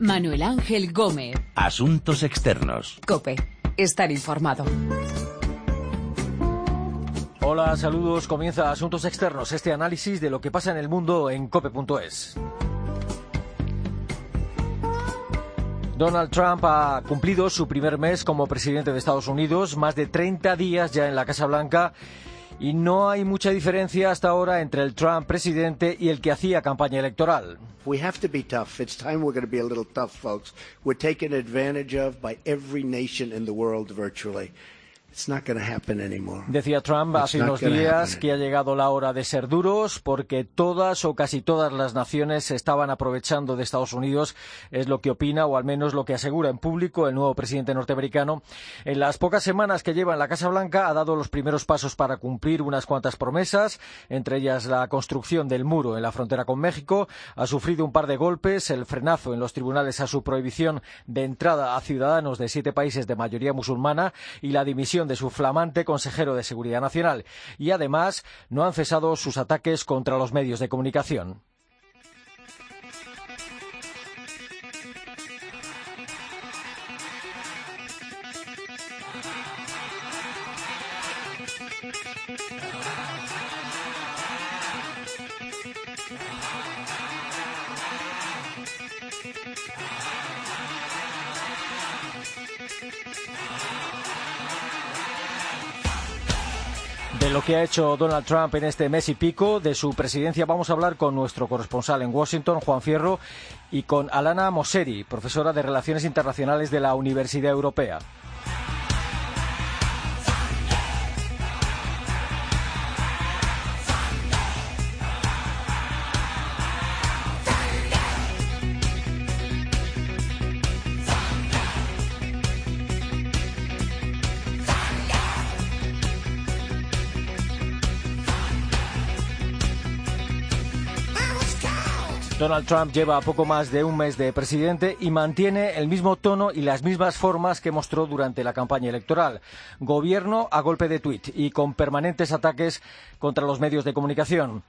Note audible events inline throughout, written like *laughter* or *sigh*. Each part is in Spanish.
Manuel Ángel Gómez. Asuntos externos. Cope. Estar informado. Hola, saludos. Comienza Asuntos Externos, este análisis de lo que pasa en el mundo en cope.es. Donald Trump ha cumplido su primer mes como presidente de Estados Unidos, más de 30 días ya en la Casa Blanca, y no hay mucha diferencia hasta ahora entre el Trump presidente y el que hacía campaña electoral. We have to be tough. It's time we're going to be a little tough, folks. We're taken advantage of by every nation in the world virtually. Decía Trump hace unos días que ha llegado la hora de ser duros porque todas o casi todas las naciones se estaban aprovechando de Estados Unidos, es lo que opina o al menos lo que asegura en público el nuevo presidente norteamericano. En las pocas semanas que lleva en la Casa Blanca ha dado los primeros pasos para cumplir unas cuantas promesas, entre ellas la construcción del muro en la frontera con México, ha sufrido un par de golpes, el frenazo en los tribunales a su prohibición de entrada a ciudadanos de siete países de mayoría musulmana y la dimisión de su flamante consejero de Seguridad Nacional y además no han cesado sus ataques contra los medios de comunicación. Lo que ha hecho Donald Trump en este mes y pico de su presidencia vamos a hablar con nuestro corresponsal en Washington, Juan Fierro, y con Alana Mosseri, profesora de Relaciones Internacionales de la Universidad Europea. Donald Trump lleva poco más de un mes de presidente y mantiene el mismo tono y las mismas formas que mostró durante la campaña electoral. Gobierno a golpe de tuit y con permanentes ataques contra los medios de comunicación.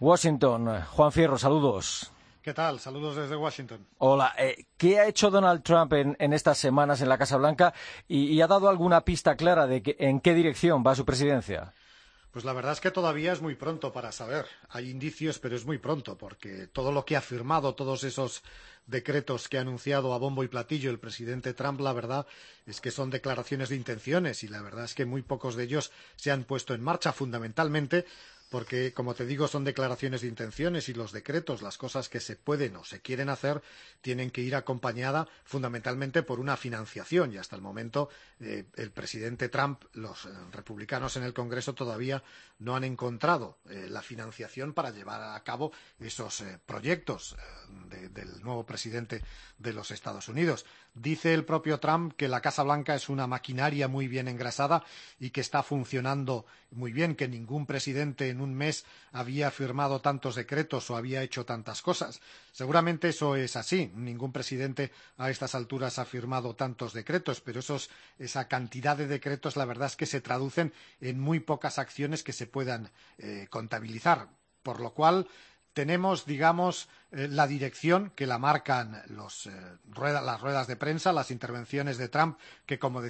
Washington, Juan Fierro, saludos. ¿Qué tal? Saludos desde Washington. Hola. Eh, ¿Qué ha hecho Donald Trump en, estas semanas en la Casa Blanca y, ha dado alguna pista clara de en qué dirección va su presidencia? Pues la verdad es que todavía es muy pronto para saber. Hay indicios, pero es muy pronto, porque todo lo que ha firmado, todos esos decretos que ha anunciado a bombo y platillo el presidente Trump, la verdad es que son declaraciones de intenciones y la verdad es que muy pocos de ellos se han puesto en marcha, fundamentalmente porque, como te digo, son declaraciones de intenciones y los decretos, las cosas que se pueden o se quieren hacer, tienen que ir acompañada fundamentalmente por una financiación. Y hasta el momento, eh, el presidente Trump, los eh, republicanos en el Congreso todavía no han encontrado eh, la financiación para llevar a cabo esos proyectos del nuevo presidente de los Estados Unidos. Dice el propio Trump que la Casa Blanca es una maquinaria muy bien engrasada y que está funcionando muy bien, que ningún presidente en un mes había firmado tantos decretos o había hecho tantas cosas. Seguramente eso es así. Ningún presidente a estas alturas ha firmado tantos decretos, pero esa cantidad de decretos la verdad es que se traducen en muy pocas acciones que se puedan eh, contabilizar. Por lo cual, tenemos, digamos, eh, la dirección que la marcan eh, las ruedas de prensa, las intervenciones de Trump, que como,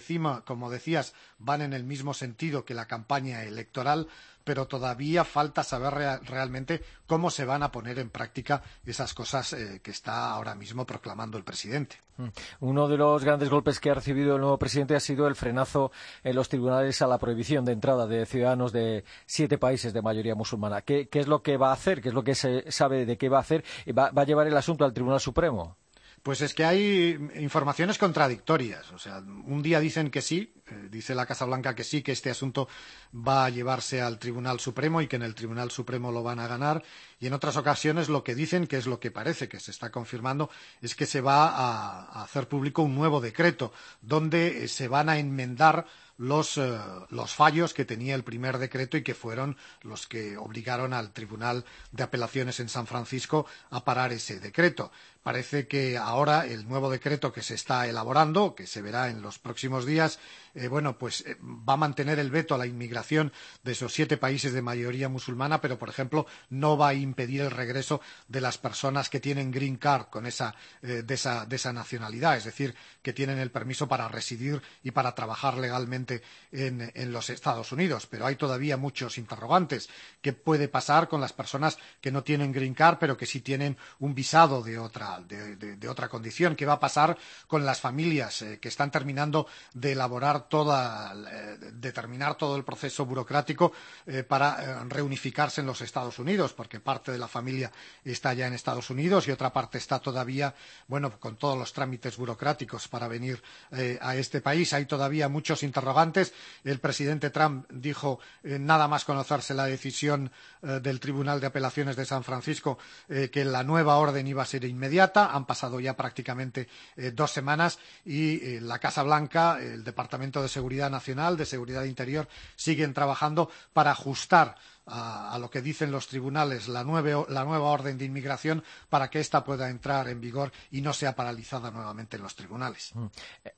como decías, van en el mismo sentido que la campaña electoral, pero todavía falta saber realmente cómo se van a poner en práctica esas cosas eh, que está ahora mismo proclamando el presidente. Mm. Uno de los grandes golpes que ha recibido el nuevo presidente ha sido el frenazo en los tribunales a la prohibición de entrada de ciudadanos de siete países de mayoría musulmana. ¿Qué, es lo que va a hacer? ¿Qué es lo que se sabe de qué va a hacer? ¿Va, va a llevar el asunto al Tribunal Supremo? Pues es que hay informaciones contradictorias. O sea, un día dicen que sí, eh, dice la Casa Blanca que sí, que este asunto va a llevarse al Tribunal Supremo y que en el Tribunal Supremo lo van a ganar. Y en otras ocasiones lo que dicen, que es lo que parece que se está confirmando, es que se va a, hacer público un nuevo decreto donde eh, se van a enmendar los, eh, los, fallos que tenía el primer decreto y que fueron los que obligaron al Tribunal de Apelaciones en San Francisco a parar ese decreto. Parece que ahora el nuevo decreto que se está elaborando, que se verá en los próximos días, eh, bueno, pues eh, va a mantener el veto a la inmigración de esos siete países de mayoría musulmana, pero, por ejemplo, no va a impedir el regreso de las personas que tienen green card con esa, eh, de, esa, de esa nacionalidad, es decir, que tienen el permiso para residir y para trabajar legalmente en, los Estados Unidos. Pero hay todavía muchos interrogantes. ¿Qué puede pasar con las personas que no tienen green card pero que sí tienen un visado de otra, de, otra condición? ¿Qué va a pasar con las familias eh, que están terminando de elaborar toda, eh, de terminar todo el proceso burocrático eh, para reunificarse en los Estados Unidos? Porque parte de la familia está ya en Estados Unidos y otra parte está todavía, bueno, con todos los trámites burocráticos venir eh, a este país. Hay todavía muchos interrogantes. El presidente Trump dijo eh, nada más conocerse la decisión eh, del Tribunal de Apelaciones de San Francisco que la nueva orden iba a ser inmediata. Han pasado ya prácticamente dos semanas y la Casa Blanca, el Departamento de Seguridad Nacional, de Seguridad Interior, siguen trabajando para ajustar a, a, lo que dicen los tribunales la, nueve, la, nueva orden de inmigración para que ésta pueda entrar en vigor y no sea paralizada nuevamente en los tribunales. Mm.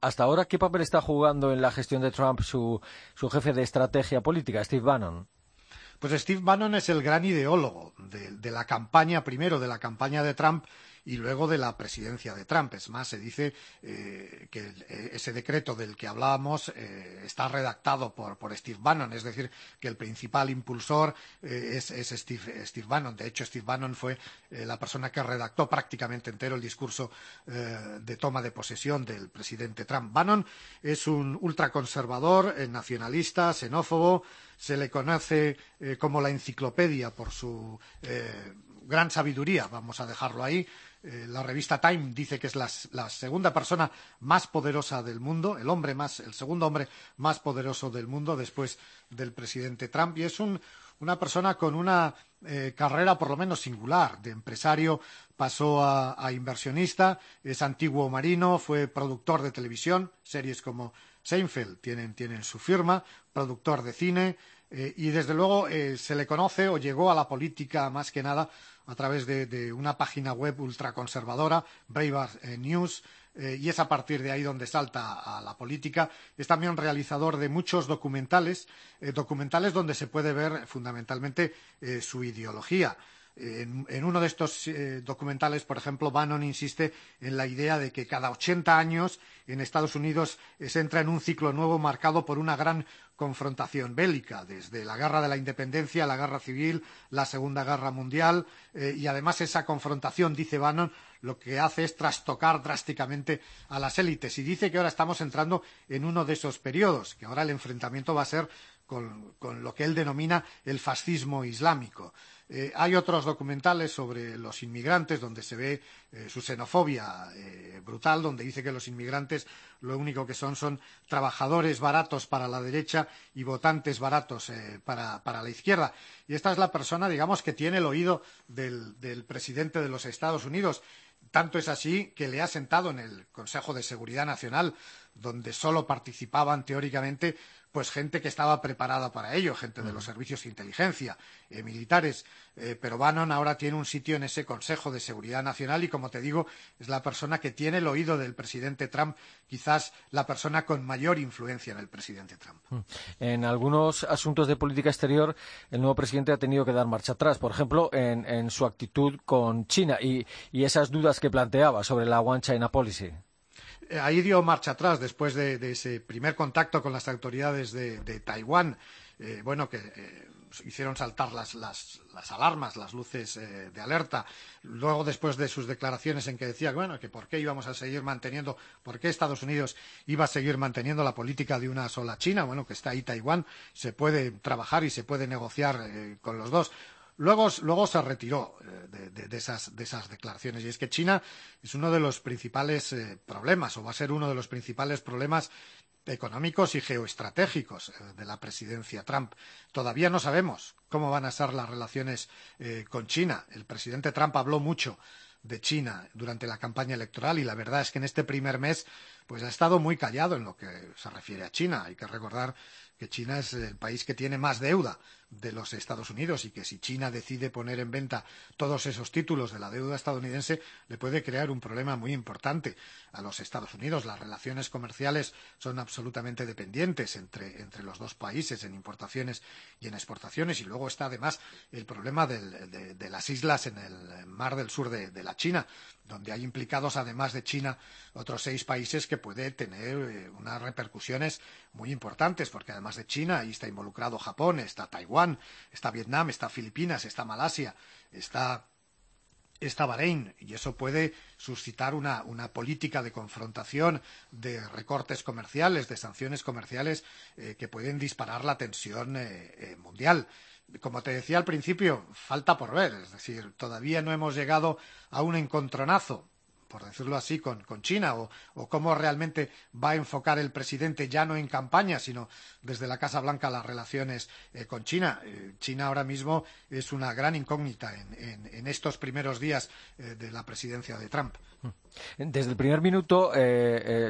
Hasta ahora, ¿qué papel está jugando en la gestión de Trump su, su jefe de estrategia política, Steve Bannon? Pues Steve Bannon es el gran ideólogo de, de la campaña, primero de la campaña de Trump y luego de la presidencia de Trump. Es más, se dice eh, que eh, ese decreto del que hablábamos eh, está redactado por, por, Steve Bannon, es decir, que el principal impulsor es, es Steve, Steve, Bannon. De hecho, Steve Bannon fue la persona que redactó prácticamente entero el discurso de toma de posesión del presidente Trump. Bannon es un ultraconservador, nacionalista, xenófobo, se le conoce como la enciclopedia por su gran sabiduría, vamos a dejarlo ahí, eh, la revista Time dice que es la, segunda persona más poderosa del mundo, el hombre más, el segundo hombre más poderoso del mundo después del presidente Trump y es un, una persona con una eh, carrera por lo menos singular. De empresario pasó a, inversionista, es antiguo marino, fue productor de televisión, series como Seinfeld tienen su firma, productor de cine eh, y desde luego eh, se le conoce o llegó a la política más que nada a través de, una página web ultraconservadora, Breitbart eh, News, eh, y es a partir de ahí donde salta a la política. Es también realizador de muchos documentales, documentales donde se puede ver fundamentalmente su ideología. En, uno de estos eh, documentales, por ejemplo, Bannon insiste en la idea de que cada 80 años en Estados Unidos se entra en un ciclo nuevo marcado por una gran confrontación bélica, desde la guerra de la independencia, la guerra civil, la Segunda Guerra Mundial, eh, y además esa confrontación, dice Bannon, lo que hace es trastocar drásticamente a las élites. Y dice que ahora estamos entrando en uno de esos periodos, que ahora el enfrentamiento va a ser con lo que él denomina el fascismo islámico. Eh, hay otros documentales sobre los inmigrantes donde se ve eh, su xenofobia eh, brutal, donde dice que los inmigrantes lo único que son son trabajadores baratos para la derecha y votantes baratos para, para, la izquierda. Y esta es la persona, digamos, que tiene el oído del, del presidente de los Estados Unidos. Tanto es así que le ha sentado en el Consejo de Seguridad Nacional, donde solo participaban teóricamente pues gente que estaba preparada para ello, gente de los servicios de inteligencia, eh, militares. Eh, pero Bannon ahora tiene un sitio en ese Consejo de Seguridad Nacional y, como te digo, es la persona que tiene el oído del presidente Trump, quizás la persona con mayor influencia en el presidente Trump. Mm. En algunos asuntos de política exterior, el nuevo presidente ha tenido que dar marcha atrás, por ejemplo, en, en su actitud con China y, y esas dudas que planteaba sobre la One China Policy ahí dio marcha atrás después de, ese primer contacto con las autoridades de, Taiwán. Eh, bueno, que eh, hicieron saltar las, las, alarmas, las luces eh, de alerta. Luego, después de sus declaraciones en que decía bueno, que por qué íbamos a seguir manteniendo, por qué Estados Unidos iba a seguir manteniendo la política de una sola China, bueno, que está ahí Taiwán, se puede trabajar y se puede negociar con los dos. Luego, se retiró eh, de, esas, de, esas, declaraciones. Y es que China es uno de los principales eh, problemas, o va a ser uno de los principales problemas económicos y geoestratégicos eh, de la presidencia Trump. Todavía no sabemos cómo van a ser las relaciones con China. El presidente Trump habló mucho de China durante la campaña electoral y la verdad es que en este primer mes pues ha estado muy callado en lo que se refiere a China. Hay que recordar que China es el país que tiene más deuda de los Estados Unidos y que si China decide poner en venta todos esos títulos de la deuda estadounidense le puede crear un problema muy importante a los Estados Unidos. Las relaciones comerciales son absolutamente dependientes entre, entre los dos países en importaciones y en exportaciones y luego está además el problema de, las islas en el mar del sur de, de, la China, donde hay implicados además de China otros seis países que puede tener eh, unas repercusiones muy importantes porque además de China ahí está involucrado Japón, está Taiwán Está Vietnam, está Filipinas, está Malasia, está, está Bahrein, y eso puede suscitar una, una, política de confrontación, de recortes comerciales, de sanciones comerciales eh, que pueden disparar la tensión eh, eh, mundial como te decía al principio, falta por ver. Es decir, todavía no hemos llegado a un encontronazo por decirlo así, con, China o, cómo realmente va a enfocar el presidente ya no en campaña, sino desde la Casa Blanca las relaciones eh, con China. Eh, China ahora mismo es una gran incógnita en, estos primeros días eh, de la presidencia de Trump. Desde el primer minuto,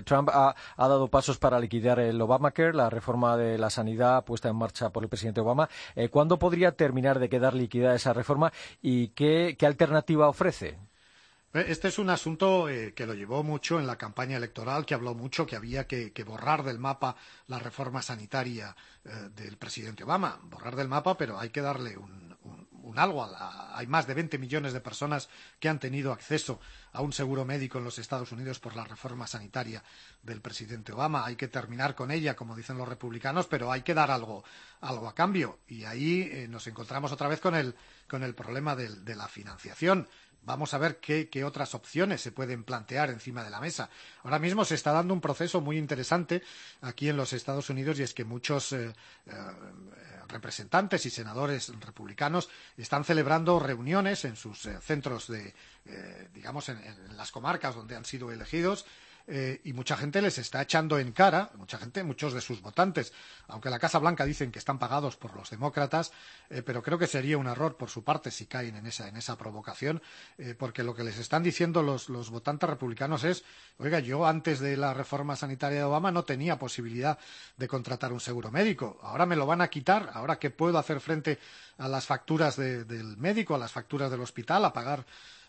Trump ha, dado pasos para liquidar el Obamacare, la reforma de la sanidad puesta en marcha por el presidente Obama. ¿Cuándo podría terminar de quedar liquidada esa reforma y qué alternativa ofrece? Este es un asunto eh, que lo llevó mucho en la campaña electoral, que habló mucho que había que, borrar del mapa la reforma sanitaria eh, del presidente Obama. Borrar del mapa, pero hay que darle un, algo. Hay más de 20 millones de personas que han tenido acceso a un seguro médico en los Estados Unidos por la reforma sanitaria del presidente Obama. Hay que terminar con ella, como dicen los republicanos, pero hay que dar algo, algo a cambio. Y ahí eh, nos encontramos otra vez con el, con el problema de la financiación Vamos a ver qué, otras opciones se pueden plantear encima de la mesa. Ahora mismo se está dando un proceso muy interesante aquí en los Estados Unidos y es que muchos eh, eh, representantes y senadores republicanos están celebrando reuniones en sus eh, centros de, digamos, en, las comarcas donde han sido elegidos eh, y mucha gente les está echando en cara, mucha gente, muchos de sus votantes, aunque la Casa Blanca dicen que están pagados por los demócratas, eh, pero creo que sería un error por su parte si caen en esa, en esa provocación, eh, porque lo que les están diciendo los, los votantes republicanos es, oiga, yo antes de la reforma sanitaria de Obama no tenía posibilidad de contratar un seguro médico, ahora me lo van a quitar, ahora que puedo hacer frente a las facturas de, del médico, a las facturas del hospital, a pagar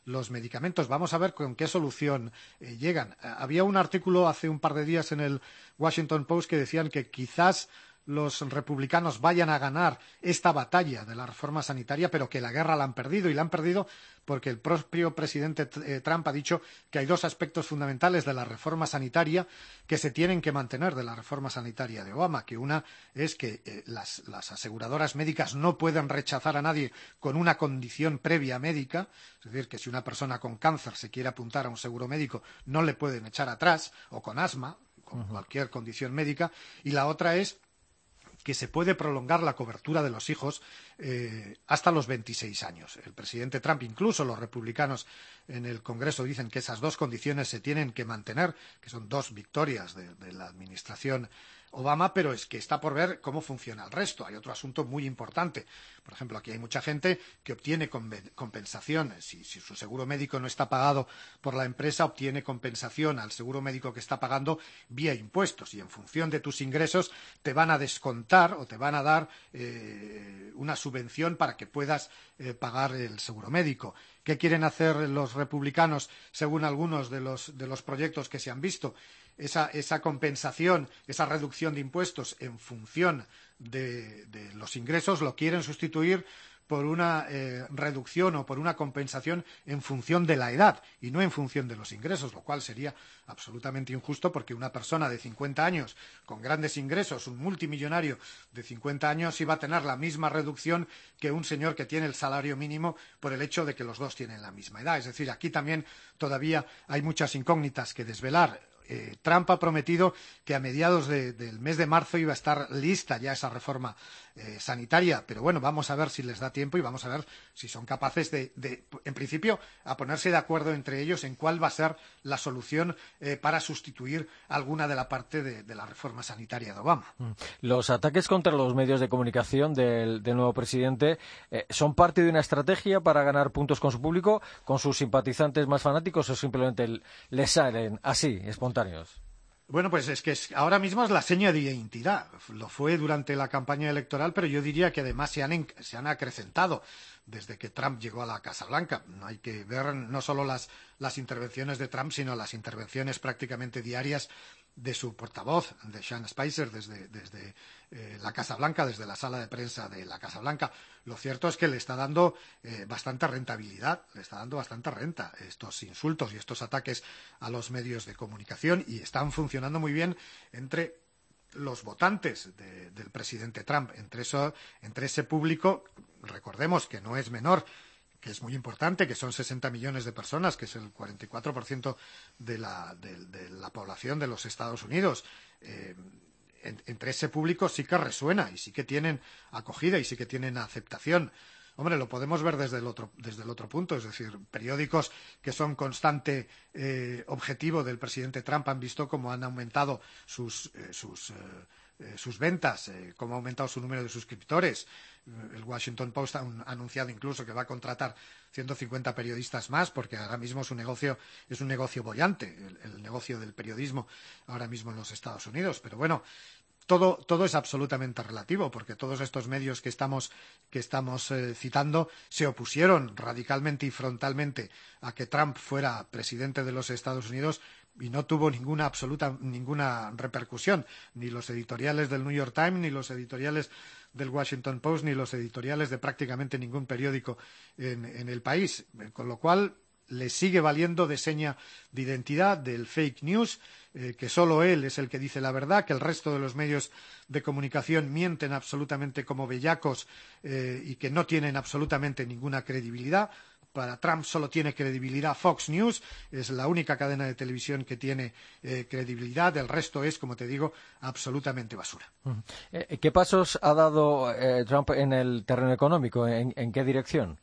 los medicamentos. Vamos a ver con qué solución eh, llegan. Había un artículo hace un par de días en el Washington Post que decían que quizás los republicanos vayan a ganar esta batalla de la reforma sanitaria, pero que la guerra la han perdido y la han perdido porque el propio presidente eh, Trump ha dicho que hay dos aspectos fundamentales de la reforma sanitaria que se tienen que mantener de la reforma sanitaria de Obama, que una es que eh, las, las aseguradoras médicas no pueden rechazar a nadie con una condición previa médica, es decir, que si una persona con cáncer se quiere apuntar a un seguro médico no le pueden echar atrás, o con asma, con uh -huh. cualquier condición médica, y la otra es que se puede prolongar la cobertura de los hijos eh, hasta los 26 años. El presidente Trump, incluso los republicanos en el Congreso dicen que esas dos condiciones se tienen que mantener, que son dos victorias de, de la administración Obama, pero es que está por ver cómo funciona el resto. Hay otro asunto muy importante. Por ejemplo, aquí hay mucha gente que obtiene compensación. Si, si, su seguro médico no está pagado por la empresa, obtiene compensación al seguro médico que está pagando vía impuestos. Y en función de tus ingresos te van a descontar o te van a dar eh, una subvención para que puedas eh, pagar el seguro médico. ¿Qué quieren hacer los republicanos según algunos de los, de los proyectos que se han visto? Esa, compensación, esa reducción de impuestos en función de, de los ingresos, lo quieren sustituir por una eh, reducción o por una compensación en función de la edad y no en función de los ingresos, lo cual sería absolutamente injusto porque una persona de 50 años con grandes ingresos, un multimillonario de 50 años, iba a tener la misma reducción que un señor que tiene el salario mínimo por el hecho de que los dos tienen la misma edad. Es decir, aquí también todavía hay muchas incógnitas que desvelar eh, Trump ha prometido que a mediados de, del mes de marzo iba a estar lista ya esa reforma eh, sanitaria, pero bueno, vamos a ver si les da tiempo y vamos a ver si son capaces de, de en principio, a ponerse de acuerdo entre ellos en cuál va a ser la solución eh, para sustituir alguna de la parte de, la reforma sanitaria de Obama. Mm. Los ataques contra los medios de comunicación del, del nuevo presidente eh, son parte de una estrategia para ganar puntos con su público, con sus simpatizantes más fanáticos o simplemente les salen así, espontáneos. Bueno, pues es que ahora mismo es la seña de identidad. Lo fue durante la campaña electoral, pero yo diría que además se han, se han acrecentado desde que Trump llegó a la Casa Blanca. Hay que ver no solo las, las intervenciones de Trump, sino las intervenciones prácticamente diarias de su portavoz, de Sean Spicer, desde, desde eh, la Casa Blanca, desde la sala de prensa de la Casa Blanca. Lo cierto es que le está dando eh, bastante rentabilidad, le está dando bastante renta estos insultos y estos ataques a los medios de comunicación y están funcionando muy bien entre los votantes de, del presidente Trump, entre, eso, entre ese público, recordemos que no es menor, que es muy importante, que son 60 millones de personas, que es el 44% de la, de, la población de los Estados Unidos. Eh, en, entre ese público sí que resuena y sí que tienen acogida y sí que tienen aceptación. Hombre, lo podemos ver desde el otro, desde el otro punto, es decir, periódicos que son constante eh, objetivo del presidente Trump han visto cómo han aumentado sus, eh, sus, eh, sus ventas, cómo ha aumentado su número de suscriptores. El Washington Post ha anunciado incluso que va a contratar 150 periodistas más porque ahora mismo su negocio es un negocio bollante, el, el negocio del periodismo ahora mismo en los Estados Unidos. Pero bueno, todo, todo, es absolutamente relativo, porque todos estos medios que estamos, que estamos eh, citando se opusieron radicalmente y frontalmente a que Trump fuera presidente de los Estados Unidos y no tuvo ninguna absoluta ninguna repercusión. Ni los editoriales del New York Times ni los editoriales del Washington Post ni los editoriales de prácticamente ningún periódico en, en el país. Con lo cual le sigue valiendo de seña de identidad del fake news eh, que solo él es el que dice la verdad, que el resto de los medios de comunicación mienten absolutamente como bellacos eh, y que no tienen absolutamente ninguna credibilidad. Para Trump solo tiene credibilidad Fox News, es la única cadena de televisión que tiene eh, credibilidad, el resto es, como te digo, absolutamente basura. ¿Qué pasos ha dado Trump en el terreno económico? ¿En, en qué dirección?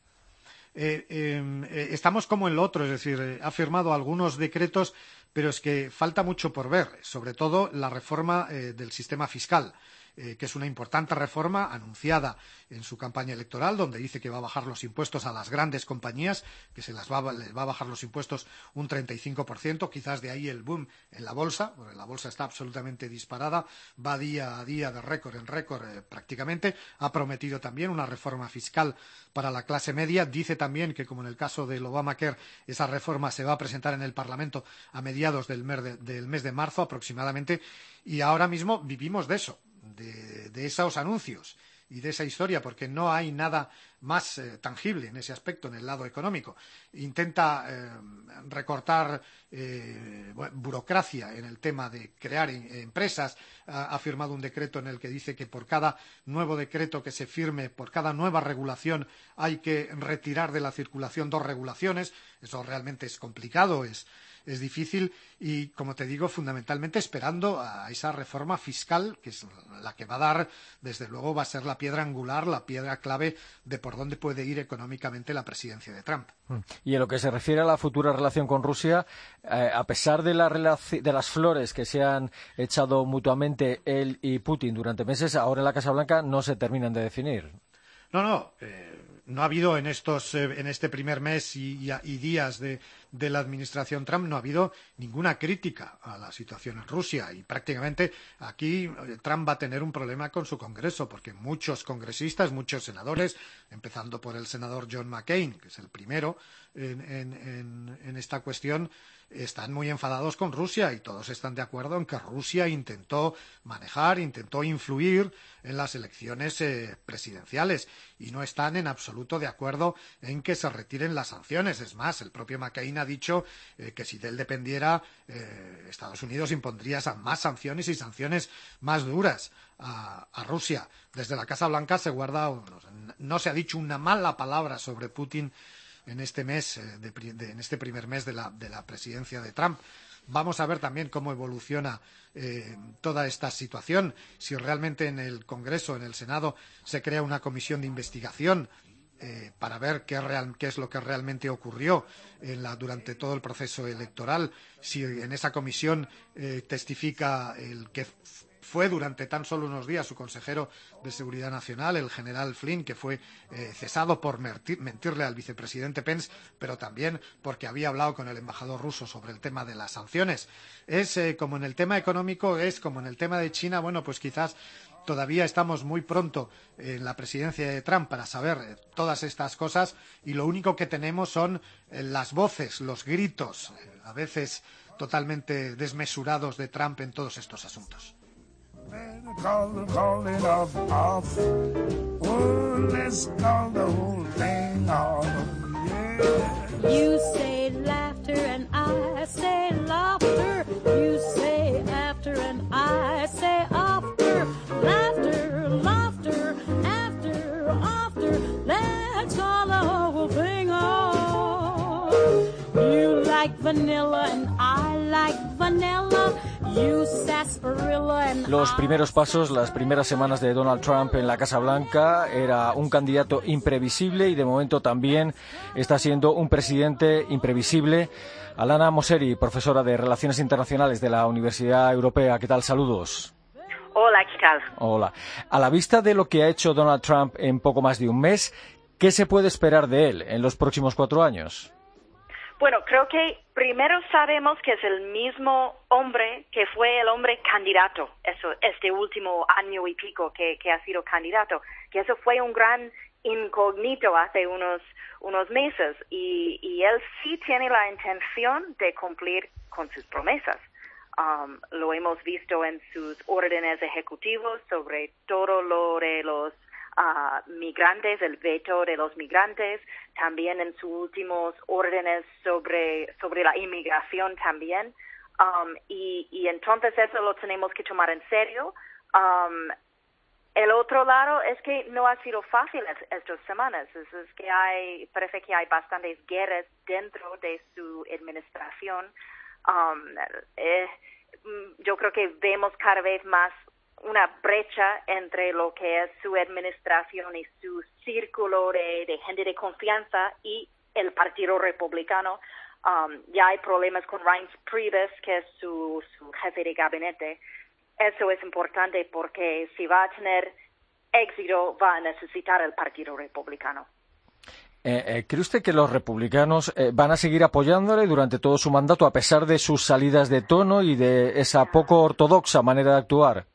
Eh, eh, estamos como en lo otro, es decir, ha firmado algunos decretos, pero es que falta mucho por ver, sobre todo la reforma eh, del sistema fiscal eh, que es una importante reforma anunciada en su campaña electoral, donde dice que va a bajar los impuestos a las grandes compañías, que se las va, les va a bajar los impuestos un 35%, quizás de ahí el boom en la bolsa, porque la bolsa está absolutamente disparada, va día a día de récord en récord eh, prácticamente, ha prometido también una reforma fiscal para la clase media, dice también que como en el caso del Obamacare, esa reforma se va a presentar en el Parlamento a mediados del mes de, del mes de marzo aproximadamente, y ahora mismo vivimos de eso de, esos anuncios y de esa historia, porque no hay nada más eh, tangible en ese aspecto, en el lado económico. Intenta eh, recortar eh, burocracia en el tema de crear empresas. Ha, ha, firmado un decreto en el que dice que por cada nuevo decreto que se firme, por cada nueva regulación, hay que retirar de la circulación dos regulaciones. Eso realmente es complicado, es, es difícil y, como te digo, fundamentalmente esperando a esa reforma fiscal, que es la que va a dar, desde luego, va a ser la piedra angular, la piedra clave de por dónde puede ir económicamente la presidencia de Trump. Y en lo que se refiere a la futura relación con Rusia, eh, a pesar de, la de, las flores que se han echado mutuamente él y Putin durante meses, ahora en la Casa Blanca no se terminan de definir. No, no. Eh no ha habido en, estos, eh, en este primer mes y, y, y días de, de, la administración Trump, no ha habido ninguna crítica a la situación en Rusia. Y prácticamente aquí eh, Trump va a tener un problema con su Congreso, porque muchos congresistas, muchos senadores, empezando por el senador John McCain, que es el primero en, en, en, en esta cuestión, están muy enfadados con Rusia y todos están de acuerdo en que Rusia intentó manejar, intentó influir en las elecciones eh, presidenciales y no están en absoluto de acuerdo en que se retiren las sanciones. Es más, el propio McCain ha dicho eh, que si de él dependiera, eh, Estados Unidos impondría más sanciones y sanciones más duras a, a, Rusia. Desde la Casa Blanca se guarda, no se ha dicho una mala palabra sobre Putin en este mes, eh, en este primer mes de la, de la, presidencia de Trump. Vamos a ver también cómo evoluciona eh, toda esta situación, si realmente en el Congreso, en el Senado, se crea una comisión de investigación eh, para ver qué, es lo que realmente ocurrió durante todo el proceso electoral, si en esa comisión testifica el que fue durante tan solo unos días su consejero de Seguridad Nacional, el general Flynn, que fue eh, cesado por mentirle al vicepresidente Pence, pero también porque había hablado con el embajador ruso sobre el tema de las sanciones. Es eh, como en el tema económico, es como en el tema de China, bueno, pues quizás todavía estamos muy pronto en la presidencia de Trump para saber eh, todas estas cosas y lo único que tenemos son las voces, los gritos, a veces totalmente desmesurados de Trump en todos estos asuntos. Better call the calling off off. Oh, let's call the whole thing off. Yeah. You say laughter and I say laughter. You say after and I say after. Laughter, laughter, after, after. Let's call the whole thing off. You like vanilla and Los primeros pasos, las primeras semanas de Donald Trump en la Casa Blanca, era un candidato imprevisible y de momento también está siendo un presidente imprevisible. Alana Moseri, profesora de Relaciones Internacionales de la Universidad Europea, ¿qué tal? Saludos. Hola, ¿qué tal? Hola. A la vista de lo que ha hecho Donald Trump en poco más de un mes, ¿qué se puede esperar de él en los próximos cuatro años? Bueno, creo que primero sabemos que es el mismo hombre que fue el hombre candidato, eso, este último año y pico que, que ha sido candidato, que eso fue un gran incógnito hace unos, unos meses. Y, y él sí tiene la intención de cumplir con sus promesas. Um, lo hemos visto en sus órdenes ejecutivos sobre todo lo de los migrantes, el veto de los migrantes, también en sus últimos órdenes sobre, sobre la inmigración también. Um, y, y entonces eso lo tenemos que tomar en serio. Um, el otro lado es que no ha sido fácil estas semanas. Es, que hay, parece que hay bastantes guerras dentro de su administración. Um, eh, yo creo que vemos cada vez más una brecha entre lo que es su administración y su círculo de, gente de confianza y el Partido Republicano. Um, ya hay problemas con Reince Priebus, que es su, su jefe de gabinete. Eso es importante porque si va a tener éxito, va a necesitar el Partido Republicano. Eh, eh, ¿Cree usted que los republicanos eh, van a seguir apoyándole durante todo su mandato a pesar de sus salidas de tono y de esa poco ortodoxa manera de actuar?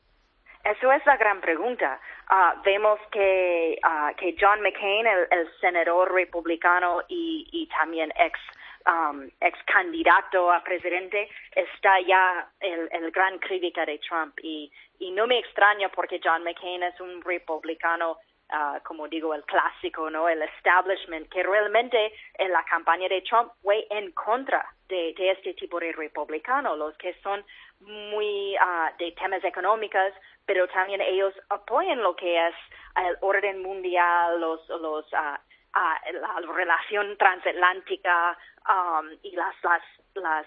Eso es la gran pregunta. Uh, vemos que, uh, que John McCain, el, el senador republicano y, también ex, um, ex candidato a presidente, está ya el, gran crítica de Trump. Y, y no me extraña porque John McCain es un republicano Uh, como digo, el clásico, ¿no? El establishment, que realmente en la campaña de Trump fue en contra de, de este tipo de republicano, los que son muy uh, de temas económicos, pero también ellos apoyan lo que es el orden mundial, los, los, uh, la relación transatlántica um, y las, las, las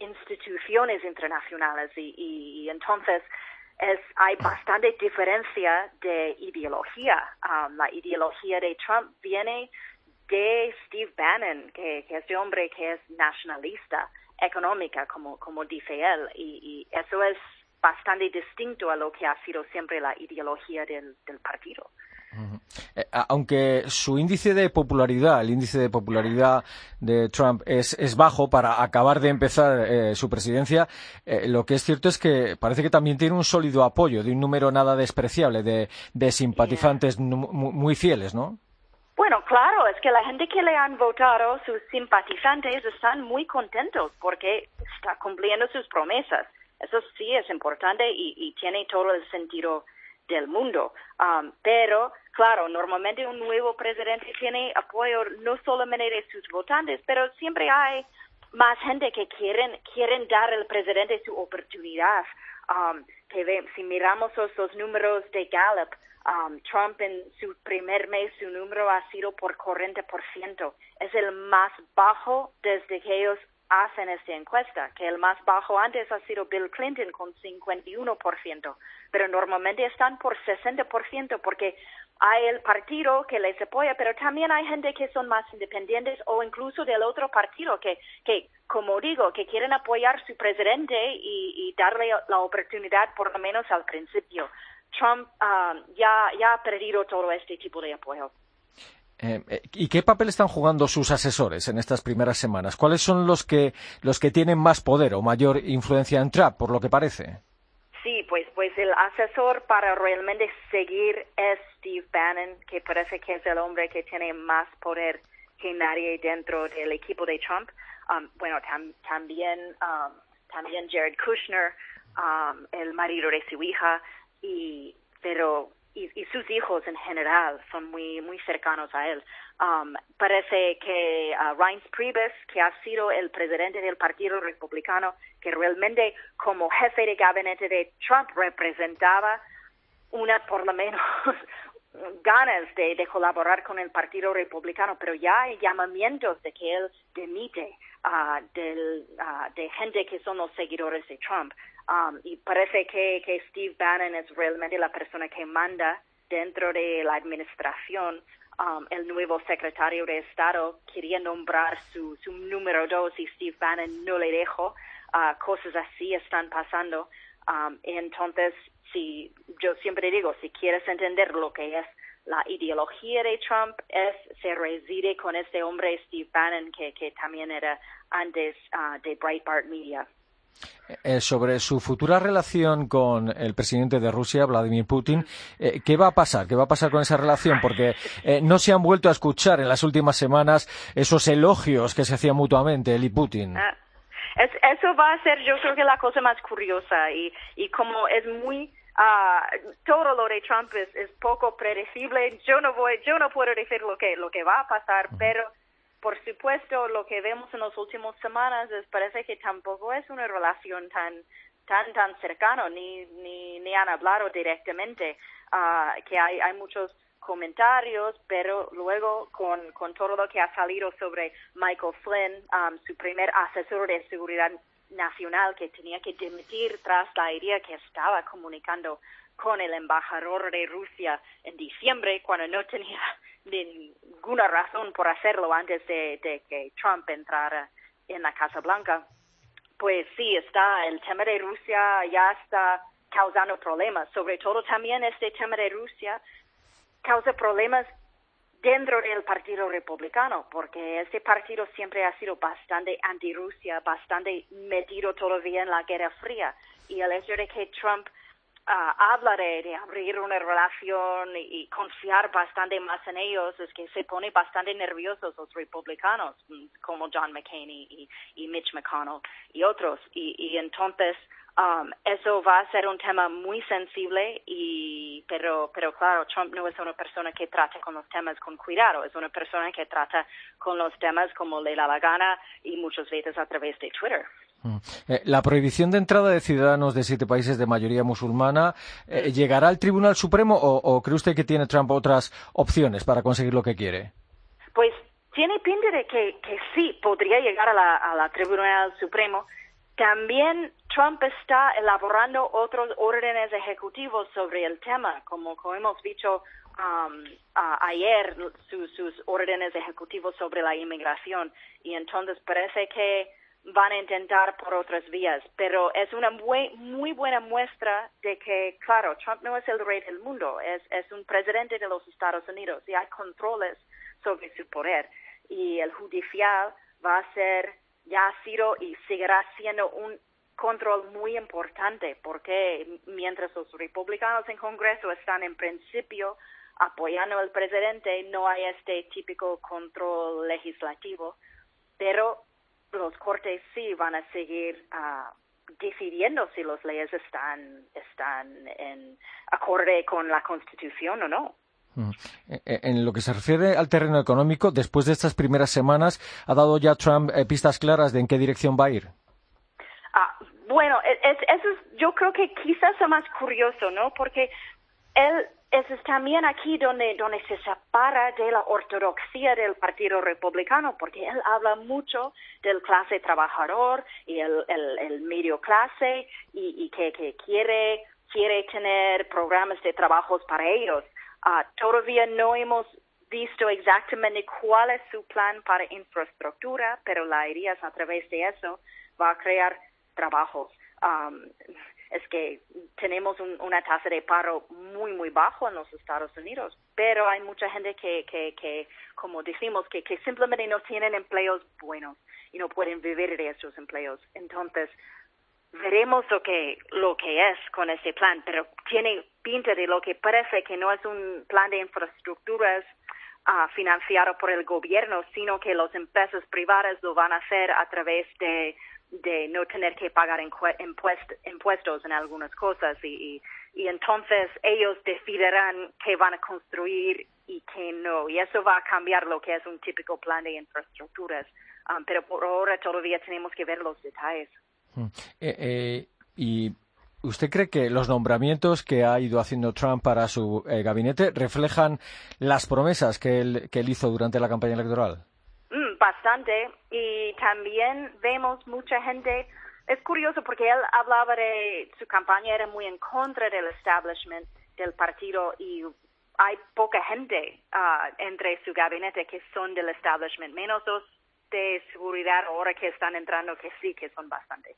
instituciones internacionales. Y, y, entonces es, hay bastante diferencia de ideología. Um, la ideología de Trump viene de Steve Bannon, que, que es un hombre que es nacionalista económica, como, como dice él, y, y eso es bastante distinto a lo que ha sido siempre la ideología del, partido. Eh, aunque su índice de popularidad, el índice de popularidad de Trump es, es bajo para acabar de empezar eh, su presidencia, eh, lo que es cierto es que parece que también tiene un sólido apoyo de un número nada despreciable de, de simpatizantes muy fieles, ¿no? Bueno, claro, es que la gente que le han votado, sus simpatizantes, están muy contentos porque está cumpliendo sus promesas. Eso sí es importante y, tiene todo el sentido del mundo. Um, pero, claro, normalmente un nuevo presidente tiene apoyo no solamente de sus votantes, pero siempre hay más gente que quieren, quieren dar al presidente su oportunidad. Um, que si miramos los, números de Gallup, um, Trump en su primer mes, su número ha sido por 40%. Es el más bajo desde que ellos hacen esta encuesta, que el más bajo antes ha sido Bill Clinton con 51%, pero normalmente están por 60% porque hay el partido que les apoya, pero también hay gente que son más independientes o incluso del otro partido que, que como digo, que quieren apoyar a su presidente y, darle la oportunidad por lo menos al principio. Trump ah, ya, ya ha perdido todo este tipo de apoyo. Eh, eh, ¿Y qué papel están jugando sus asesores en estas primeras semanas? ¿Cuáles son los que, los que tienen más poder o mayor influencia en Trump, por lo que parece? Sí, pues, pues el asesor para realmente seguir es Steve Bannon, que parece que es el hombre que tiene más poder que nadie dentro del equipo de Trump. Um, bueno, también, um, también Jared Kushner, um, el marido de su hija, y, pero y, y, sus hijos en general son muy muy cercanos a él. Um, parece que uh, Reince Priebus, que ha sido el presidente del Partido Republicano, que realmente como jefe de gabinete de Trump representaba una por lo menos *laughs* ganas de, de, colaborar con el Partido Republicano, pero ya hay llamamientos de que él demite uh, del, uh, de gente que son los seguidores de Trump. Um, y parece que, que Steve Bannon es realmente la persona que manda dentro de la administración. Um, el nuevo secretario de Estado quería nombrar su, su número dos y Steve Bannon no le dejó. Uh, cosas así están pasando. Um, entonces, si yo siempre digo, si quieres entender lo que es la ideología de Trump, es se reside con este hombre Steve Bannon que, que también era antes uh, de Breitbart Media. Eh, sobre su futura relación con el presidente de Rusia, Vladimir Putin. Eh, ¿Qué va a pasar? ¿Qué va a pasar con esa relación? Porque eh, no se han vuelto a escuchar en las últimas semanas esos elogios que se hacían mutuamente él y Putin. Ah, eso va a ser, yo creo que la cosa más curiosa y, y como es muy uh, todo lo de Trump es, es, poco predecible. Yo no voy, yo no puedo decir lo que lo que va a pasar, pero por supuesto, lo que vemos en las últimas semanas es parece que tampoco es una relación tan tan tan cercana ni ni, ni han hablado directamente. Uh, que hay hay muchos comentarios pero luego con con todo lo que ha salido sobre Michael Flynn um, su primer asesor de seguridad nacional que tenía que dimitir tras la idea que estaba comunicando con el embajador de Rusia en diciembre cuando no tenía ninguna razón por hacerlo antes de, que Trump entrara en la Casa Blanca. Pues sí, está el tema de Rusia ya está causando problemas, sobre todo también este tema de Rusia causa problemas dentro del Partido Republicano, porque este partido siempre ha sido bastante anti-Rusia, bastante metido todavía en la Guerra Fría. Y el hecho de que Trump uh, habla de, abrir una relación y, confiar bastante más en ellos es que se pone bastante nerviosos los republicanos mm, como John McCain y, Mitch McConnell y otros. Y, y entonces um, eso va a ser un tema muy sensible y pero pero claro Trump no es una persona que trata con los temas con cuidado es una persona que trata con los temas como le da la gana y muchas veces a través de Twitter la prohibición de entrada de ciudadanos de siete países de mayoría musulmana eh, llegará al Tribunal Supremo o, cree usted que tiene Trump otras opciones para conseguir lo que quiere? Pues tiene pinta de que, sí podría llegar a la, Tribunal Supremo. También Trump está elaborando otros órdenes ejecutivos sobre el tema, como, hemos dicho um, ayer, sus órdenes ejecutivos sobre la inmigración. Y entonces parece que van a intentar por otras vías, pero es una muy, muy buena muestra de que, claro, Trump no es el rey del mundo, es, es un presidente de los Estados Unidos y hay controles sobre su poder. Y el judicial va a ser, ya ha sido y seguirá siendo un control muy importante porque mientras los republicanos en Congreso están en principio apoyando al presidente, no hay este típico control legislativo, pero los cortes sí van a seguir uh, decidiendo si las leyes están, están en acorde con la Constitución o no. Eh, eh, en lo que se refiere al terreno económico, después de estas primeras semanas, ¿ha dado ya Trump eh, pistas claras de en qué dirección va a ir? Ah, bueno, es, eso es, yo creo que quizás es más curioso, ¿no? Porque él es también aquí donde, donde se separa de la ortodoxia del Partido Republicano, porque él habla mucho del clase trabajador y el, el, medio clase y, y que, que, quiere, quiere tener programas de trabajos para ellos. Ah, todavía no hemos visto exactamente cuál es su plan para infraestructura, pero la idea es a través de eso va a crear trabajos. Es que tenemos una tasa de paro muy, muy bajo en los Estados Unidos, pero hay mucha gente que, que, que como decimos, que, que simplemente no tienen empleos buenos y no pueden vivir de esos empleos. Entonces, veremos lo que, lo que es con ese plan, pero tiene pinta de lo que parece que no es un plan de infraestructuras uh, financiado por el gobierno, sino que las empresas privadas lo van a hacer a través de, de no tener que pagar impuestos en algunas cosas y, y, entonces ellos decidirán qué van a construir y qué no. Y eso va a cambiar lo que es un típico plan de infraestructuras. Um, pero por ahora todavía tenemos que ver los detalles. Mm. Eh, eh, y ¿Usted cree que los nombramientos que ha ido haciendo Trump para su eh, gabinete reflejan las promesas que él, que él hizo durante la campaña electoral? Bastante. Y también vemos mucha gente. Es curioso porque él hablaba de su campaña, era muy en contra del establishment del partido y hay poca gente uh, entre su gabinete que son del establishment, menos los de seguridad ahora que están entrando que sí, que son bastante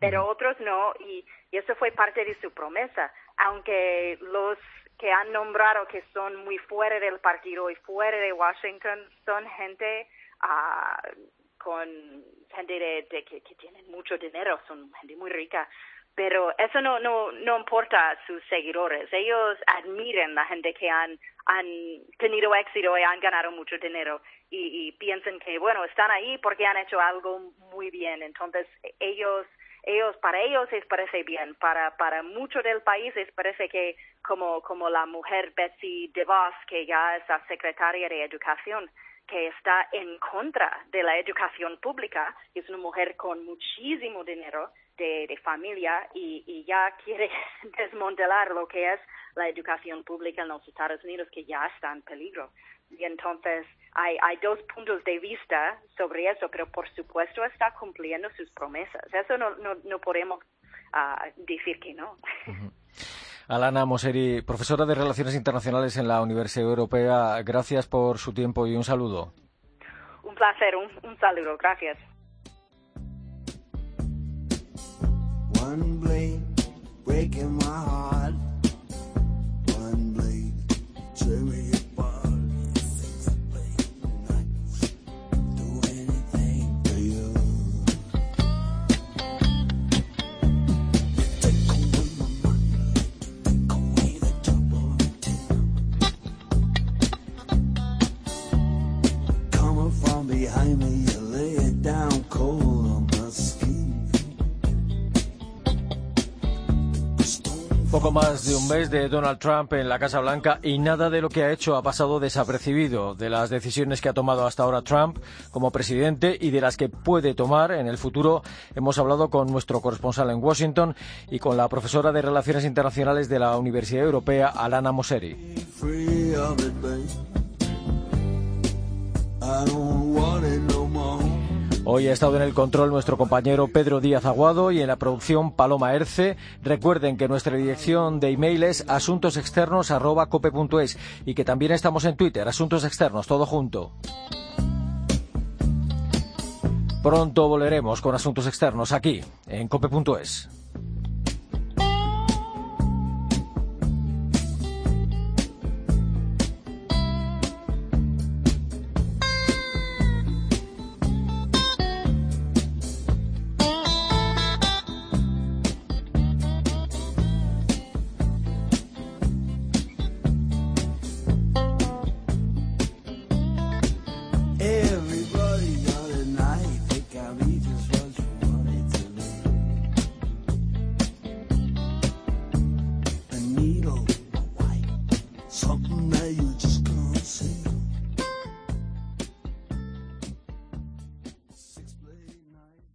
pero otros no, y, eso fue parte de su promesa, aunque los que han nombrado que son muy fuera del partido y fuera de Washington son gente con gente de, que, que tienen mucho dinero, son gente muy rica, pero eso no, no, no importa a sus seguidores. Ellos admiran la gente que han, han tenido éxito y han ganado mucho dinero y, y piensan que, bueno, están ahí porque han hecho algo muy bien. Entonces, ellos ellos para ellos les parece bien para para mucho del país les parece que como como la mujer Betsy DeVos que ya es la secretaria de educación que está en contra de la educación pública es una mujer con muchísimo dinero de, familia y, ya quiere *laughs* desmontelar lo que es la educación pública en los Estados Unidos que ya está en peligro y entonces hay, hay dos puntos de vista sobre eso, pero por supuesto está cumpliendo sus promesas. Eso no, no, no podemos uh, decir que no. Alana Moseri, profesora de Relaciones Internacionales en la Universidad Europea, gracias por su tiempo y un saludo. Un placer, un, un saludo, gracias. One blade breaking my heart. Más de un mes de Donald Trump en la Casa Blanca y nada de lo que ha hecho ha pasado desapercibido. De las decisiones que ha tomado hasta ahora Trump como presidente y de las que puede tomar en el futuro, hemos hablado con nuestro corresponsal en Washington y con la profesora de Relaciones Internacionales de la Universidad Europea, Alana Moseri. Hoy ha estado en el control nuestro compañero Pedro Díaz Aguado y en la producción Paloma Erce. Recuerden que nuestra dirección de email es asuntosexternos.cope.es y que también estamos en Twitter, Asuntos Externos, todo junto. Pronto volveremos con Asuntos Externos aquí, en cope.es.